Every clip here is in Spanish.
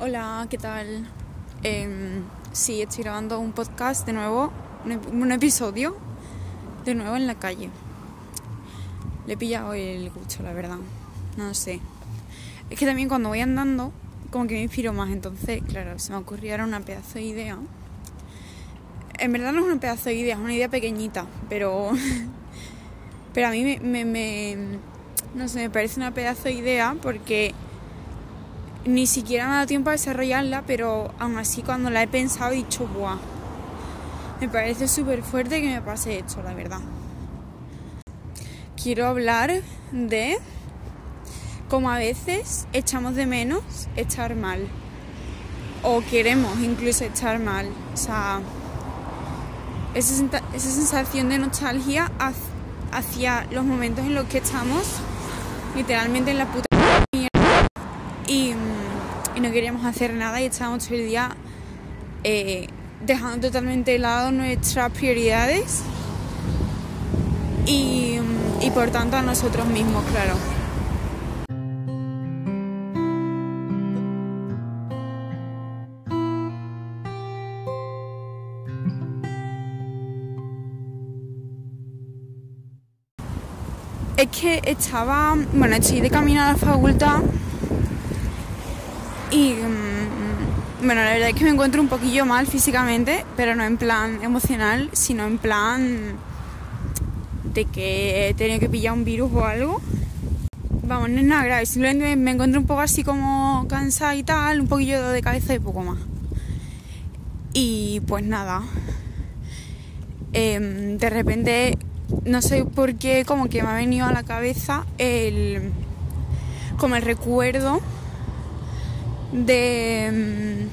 Hola, ¿qué tal? Em, sí, estoy grabando un podcast de nuevo, un, ep- un episodio de nuevo en la calle. Le he pillado el gusto, la verdad. No sé. Es que también cuando voy andando, como que me inspiro más. Entonces, claro, se me ocurrió ahora una pedazo de idea. En verdad no es una pedazo de idea, es una idea pequeñita, pero. pero a mí me- me- No sé, me parece una pedazo de idea porque ni siquiera me ha dado tiempo a desarrollarla, pero aún así cuando la he pensado he dicho, ¡buah! Me parece súper fuerte que me pase esto, la verdad. Quiero hablar de cómo a veces echamos de menos estar mal. O queremos incluso estar mal. O sea, esa, sensación de nostalgia hacia los momentos en los que estamos literalmente en la puta y no queríamos hacer nada y estábamos todo el día eh, dejando totalmente de lado nuestras prioridades y, y por tanto a nosotros mismos, claro. Es que estaba, bueno, estoy de camino a la facultad y, mm, bueno, la verdad es que me encuentro un poquillo mal físicamente, pero no en plan emocional, sino en plan de que he tenido que pillar un virus o algo. Vamos, no es nada grave, simplemente me encuentro un poco así como cansada y tal, un poquillo de cabeza y poco más. Y pues nada, em, de repente, no sé por qué, como que me ha venido a la cabeza el, como el recuerdo de...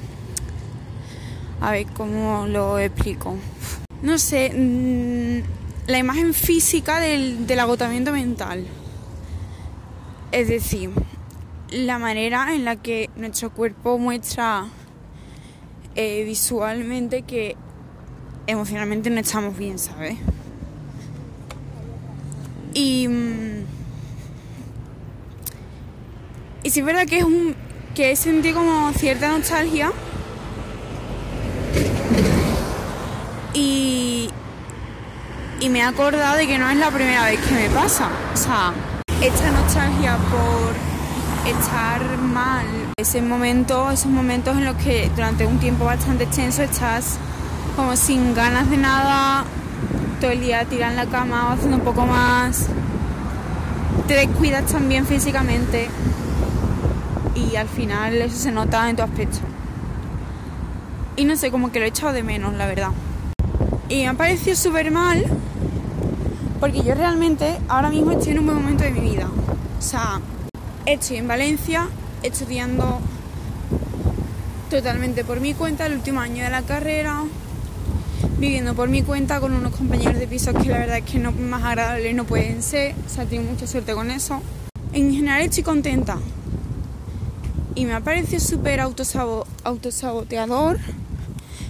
mm, A ver, ¿cómo lo explico? No sé, mm, la imagen física del, del agotamiento mental. Es decir, la manera en la que nuestro cuerpo muestra eh, visualmente que emocionalmente no estamos bien, ¿sabes? Y. mm, Y sí es verdad que es un. Que he sentido como cierta nostalgia. Y. Y me he acordado de que no es la primera vez que me pasa. O sea, esta nostalgia por estar mal. Ese momento, esos momentos en los que durante un tiempo bastante extenso estás como sin ganas de nada, todo el día tirado en la cama o haciendo un poco más. Te descuidas también físicamente y al final eso se nota en tu aspecto. Y no sé, como que lo he echado de menos, la verdad. Y me ha parecido súper mal porque yo realmente ahora mismo estoy en un buen momento de mi vida. O sea, estoy en Valencia estudiando totalmente por mi cuenta el último año de la carrera, viviendo por mi cuenta con unos compañeros de piso que la verdad es que no, más agradables no pueden ser. O sea, tengo mucha suerte con eso. En general estoy contenta. Y me ha parecido súper autosabo- autosaboteador.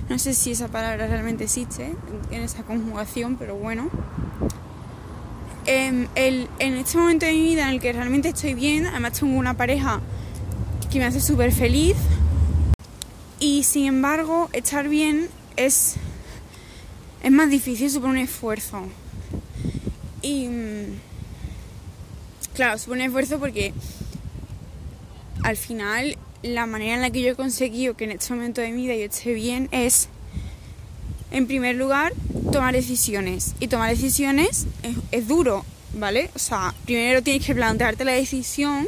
No sé si esa palabra realmente existe en esa conjugación, pero bueno. Em, el- en este momento de mi vida en el que realmente estoy bien, además tengo una pareja que me hace súper feliz. Y sin embargo, estar bien es, es más difícil, supone un esfuerzo. Y mm, claro, supone un esfuerzo porque al final la manera en la que yo he conseguido que en este momento de mi vida yo esté bien es, en primer lugar, tomar decisiones. Y tomar decisiones es, duro, ¿vale? O sea, primero tienes que plantearte la decisión,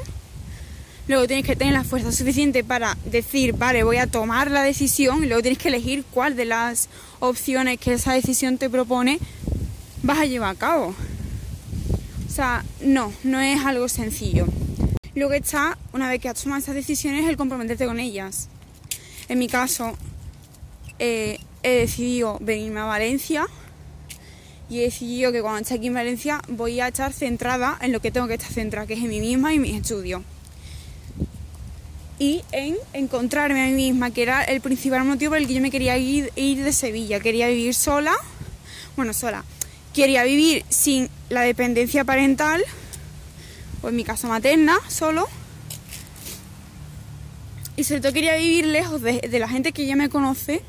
luego tienes que tener la fuerza suficiente para decir, vale, voy a tomar la decisión, y luego tienes que elegir cuál de las opciones que esa decisión te propone vas a llevar a cabo. O sea, no, no es algo sencillo. Luego está, una vez que has tomado esas decisiones, el comprometerte con ellas. En mi caso, eh, he decidido venirme a Valencia y he decidido que cuando esté aquí en Valencia voy a estar centrada en lo que tengo que estar centrada, que es en mí misma y mis estudios. Y en encontrarme a mí misma, que era el principal motivo por el que yo me quería ir, ir de Sevilla. Quería vivir sola, bueno, sola. Quería vivir sin la dependencia parental o en mi caso materna solo Y sobre todo quería vivir lejos de, la gente que ya me conoce,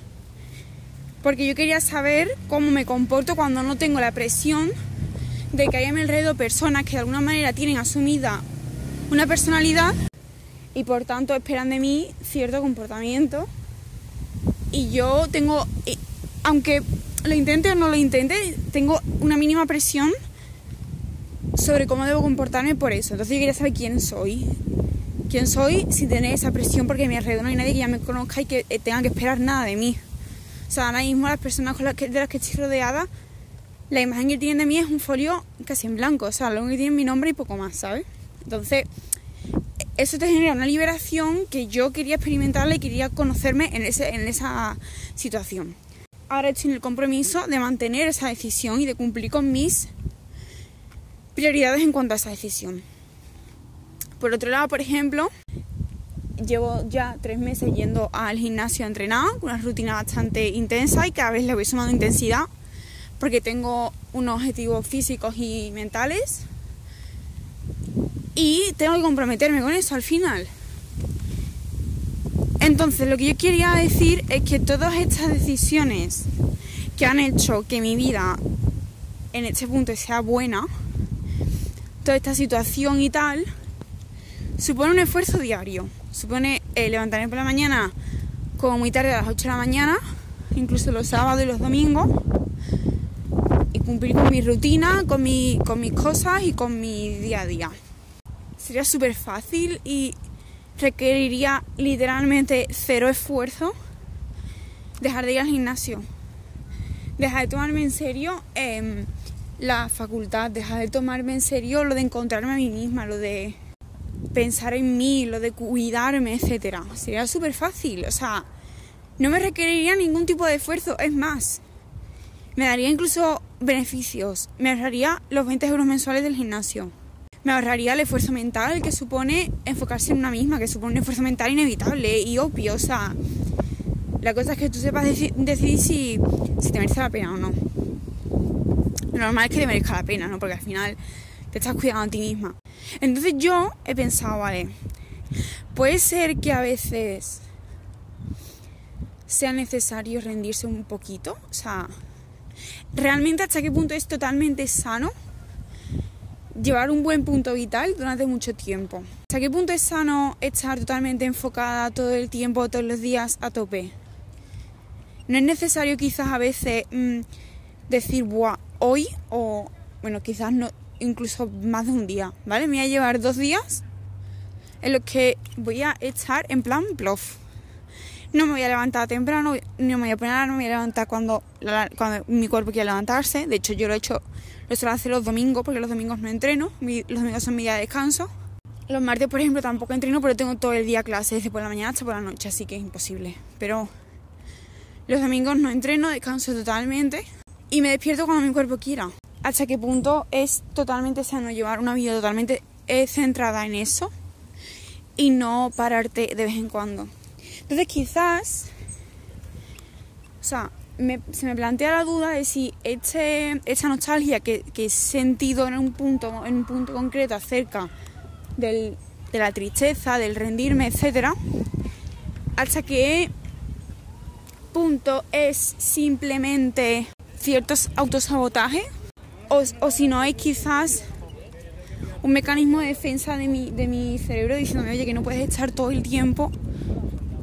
porque yo quería saber cómo me comporto cuando no tengo la presión de que hay mi alrededor personas que de alguna manera tienen asumida una personalidad y por tanto esperan de mí cierto comportamiento. Y yo tengo, aunque lo intente o no lo intente, tengo una mínima presión sobre cómo debo comportarme por eso. Entonces yo quería saber quién soy. Quién soy sin tener esa presión porque a mi alrededor no hay nadie que ya me conozca y que eh, tenga que esperar nada de mí. O sea, ahora mismo las personas con las que, de las que estoy rodeada, la imagen que tienen de mí es un folio casi en blanco. O sea, lo único que tienen mi nombre y poco más, ¿sabes? Entonces, eso te genera una liberación que yo quería experimentarla y quería conocerme en, ese, en esa situación. Ahora estoy en el compromiso de mantener esa decisión y de cumplir con mis prioridades en cuanto a esa decisión. Por otro lado, por ejemplo, llevo ya tres meses yendo al gimnasio a entrenar, una rutina bastante intensa y cada vez le voy sumando intensidad porque tengo unos objetivos físicos y mentales y tengo que comprometerme con eso al final. Entonces, lo que yo quería decir es que todas estas decisiones que han hecho que mi vida en este punto sea buena, toda esta situación y tal, supone un esfuerzo diario. Supone eh, levantarme por la mañana como muy tarde a las 8 de la mañana, incluso los sábados y los domingos, y cumplir con mi rutina, con, mi, con mis cosas y con mi día a día. Sería súper fácil y requeriría literalmente cero esfuerzo dejar de ir al gimnasio. Dejar de tomarme en serio eh, la facultad, dejar de tomarme en serio lo de encontrarme a mí misma, lo de pensar en mí, lo de cuidarme, etcétera. Sería súper fácil, o sea, no me requeriría ningún tipo de esfuerzo, es más, me daría incluso beneficios, me ahorraría los 20 euros mensuales del gimnasio, me ahorraría el esfuerzo mental que supone enfocarse en una misma, que supone un esfuerzo mental inevitable y obvio, o sea, la cosa es que tú sepas decidir si, si te merece la pena o no. Normal es que te merezca la pena, ¿no? Porque al final te estás cuidando a ti misma. Entonces yo he pensado, vale, puede ser que a veces sea necesario rendirse un poquito, o sea, realmente hasta qué punto es totalmente sano llevar un buen punto vital durante mucho tiempo. ¿Hasta qué punto es sano estar totalmente enfocada todo el tiempo, todos los días a tope? No es necesario quizás a veces mm, decir, Buah, hoy o, bueno, quizás no, incluso más de un día, ¿vale? Me voy a llevar dos días en los que voy a estar en plan bluff. No me voy a levantar temprano, no me voy a poner, no me voy a levantar cuando, cuando mi cuerpo quiera levantarse. De hecho, yo lo he hecho, lo suelo hacer los domingos porque los domingos no entreno, los domingos son mi día de descanso. Los martes, por ejemplo, tampoco entreno, pero tengo todo el día clase desde por la mañana hasta por la noche, así que es imposible. Pero los domingos no entreno, descanso totalmente y me despierto cuando mi cuerpo quiera. ¿Hasta qué punto es totalmente sano llevar una vida totalmente eh, centrada en eso y no pararte de vez en cuando? Entonces quizás, o sea, se me plantea la duda de si este, esta nostalgia que, que, he sentido en un punto, en un punto concreto acerca del, de la tristeza, del rendirme, etcétera, hasta qué punto es simplemente ciertos autosabotajes o, o si no hay quizás un mecanismo de defensa de mi, de mi cerebro diciéndome, oye, que no puedes estar todo el tiempo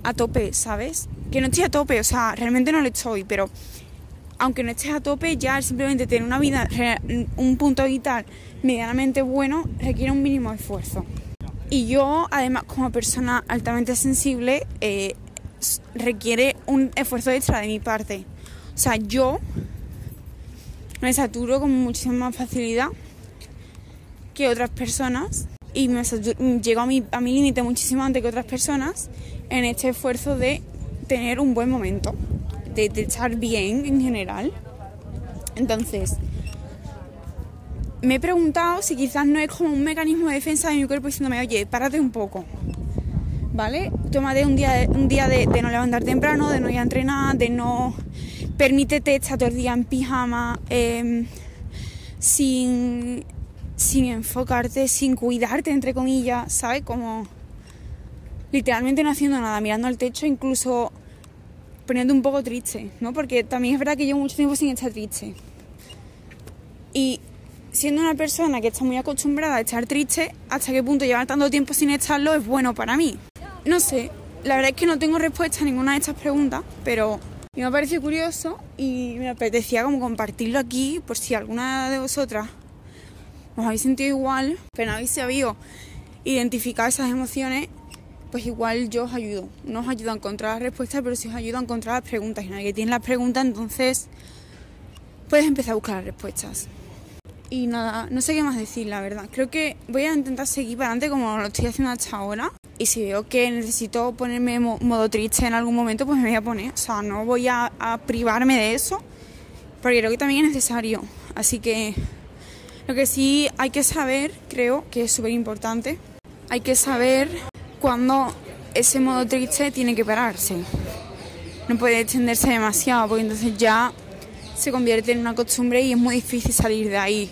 a tope, ¿sabes? Que no estoy a tope, o sea, realmente no lo estoy, pero aunque no estés a tope, ya simplemente tener una vida, un punto vital medianamente bueno, requiere un mínimo esfuerzo. Y yo, además, como persona altamente sensible, eh, requiere un esfuerzo extra de mi parte. O sea, yo me saturo con muchísima más facilidad que otras personas y me llego a mi, a mi límite muchísimo antes que otras personas en este esfuerzo de tener un buen momento, de, estar bien en general. Entonces, me he preguntado si quizás no es como un mecanismo de defensa de mi cuerpo diciéndome, oye, párate un poco, ¿vale? Tómate un día, un día de, de, no levantar temprano, de no ir a entrenar, de no permítete estar todo el día en pijama, eh, sin, sin enfocarte, sin cuidarte, entre comillas, ¿sabes? Como literalmente no haciendo nada, mirando al techo, incluso poniendo un poco triste, ¿no? Porque también es verdad que llevo mucho tiempo sin estar triste. Y siendo una persona que está muy acostumbrada a estar triste, hasta qué punto llevar tanto tiempo sin estarlo es bueno para mí. No sé, la verdad es que no tengo respuesta a ninguna de estas preguntas, pero me ha parecido curioso y me apetecía como compartirlo aquí por si alguna de vosotras os habéis sentido igual, pero no habéis sabido identificar esas emociones, pues igual yo os ayudo. No os ayudo a encontrar las respuestas, pero sí os ayudo a encontrar las preguntas. Y nadie tiene las preguntas, entonces puedes empezar a buscar las respuestas. Y nada, no sé qué más decir, la verdad. Creo que voy a intentar seguir para adelante como lo estoy haciendo hasta ahora. Y si veo que necesito ponerme modo triste en algún momento, pues me voy a poner. O sea, no voy a, a privarme de eso, porque creo que también es necesario. Así que lo que sí hay que saber, creo que es súper importante, hay que saber cuándo ese modo triste tiene que pararse. No puede extenderse demasiado, porque entonces ya se convierte en una costumbre y es muy difícil salir de ahí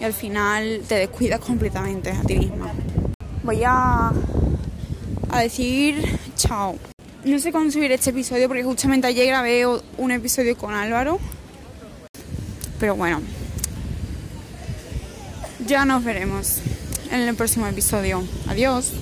y al final te descuidas completamente a ti misma. Voy a, a decir chao. No sé cuándo subir este episodio porque justamente ayer grabé un episodio con Álvaro. Pero bueno, ya nos veremos en el próximo episodio. Adiós.